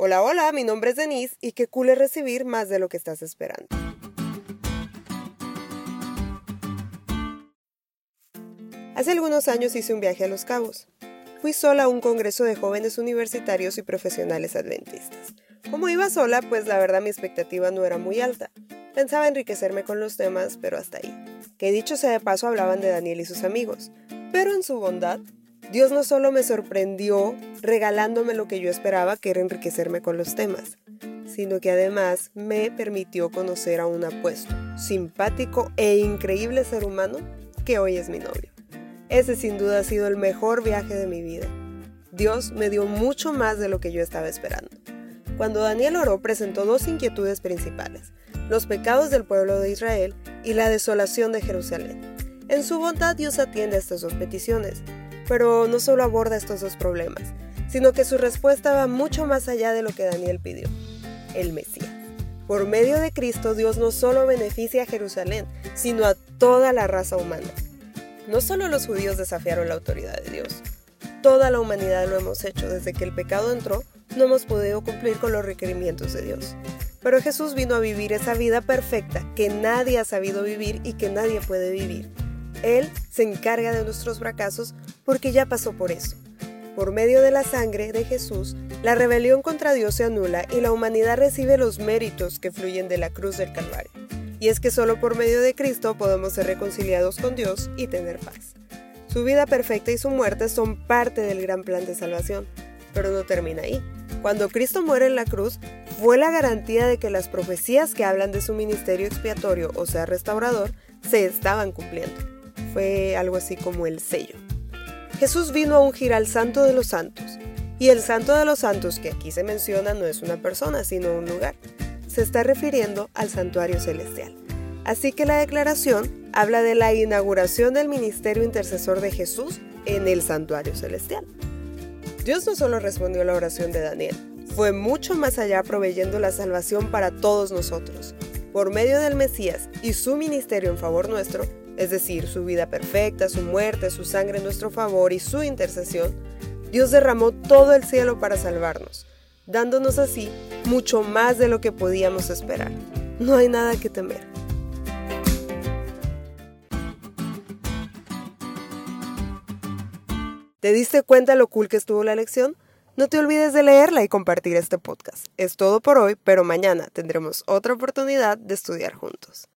Hola, hola, mi nombre es Denise y qué cool recibir más de lo que estás esperando. Hace algunos años hice un viaje a Los Cabos. Fui sola a un congreso de jóvenes universitarios y profesionales adventistas. Como iba sola, pues la verdad mi expectativa no era muy alta. Pensaba enriquecerme con los temas, pero hasta ahí. Que dicho sea de paso hablaban de Daniel y sus amigos. Pero en su bondad, Dios no solo me sorprendió regalándome lo que yo esperaba, que era enriquecerme con los temas, sino que además me permitió conocer a un apuesto, simpático e increíble ser humano que hoy es mi novio. Ese sin duda ha sido el mejor viaje de mi vida. Dios me dio mucho más de lo que yo estaba esperando. Cuando Daniel oró presentó dos inquietudes principales, los pecados del pueblo de Israel y la desolación de Jerusalén. En su bondad Dios atiende estas dos peticiones, pero no solo aborda estos dos problemas, sino que su respuesta va mucho más allá de lo que Daniel pidió, el Mesías. Por medio de Cristo Dios no solo beneficia a Jerusalén, sino a toda la raza humana. No solo los judíos desafiaron la autoridad de Dios, toda la humanidad lo hemos hecho desde que el pecado entró, no hemos podido cumplir con los requerimientos de Dios. Pero Jesús vino a vivir esa vida perfecta que nadie ha sabido vivir y que nadie puede vivir. Él se encarga de nuestros fracasos porque ya pasó por eso. Por medio de la sangre de Jesús, la rebelión contra Dios se anula y la humanidad recibe los méritos que fluyen de la cruz del Calvario. Y es que solo por medio de Cristo podemos ser reconciliados con Dios y tener paz. Su vida perfecta y su muerte son parte del gran plan de salvación, pero no termina ahí. Cuando Cristo muere en la cruz, fue la garantía de que las profecías que hablan de su ministerio expiatorio, o sea, restaurador, se estaban cumpliendo fue algo así como el sello. Jesús vino a ungir al Santo de los Santos, y el Santo de los Santos que aquí se menciona no es una persona, sino un lugar. Se está refiriendo al santuario celestial. Así que la declaración habla de la inauguración del ministerio intercesor de Jesús en el santuario celestial. Dios no solo respondió a la oración de Daniel, fue mucho más allá proveyendo la salvación para todos nosotros. Por medio del Mesías y su ministerio en favor nuestro, es decir, su vida perfecta, su muerte, su sangre en nuestro favor y su intercesión, Dios derramó todo el cielo para salvarnos, dándonos así mucho más de lo que podíamos esperar. No hay nada que temer. ¿Te diste cuenta lo cool que estuvo la lección? No te olvides de leerla y compartir este podcast. Es todo por hoy, pero mañana tendremos otra oportunidad de estudiar juntos.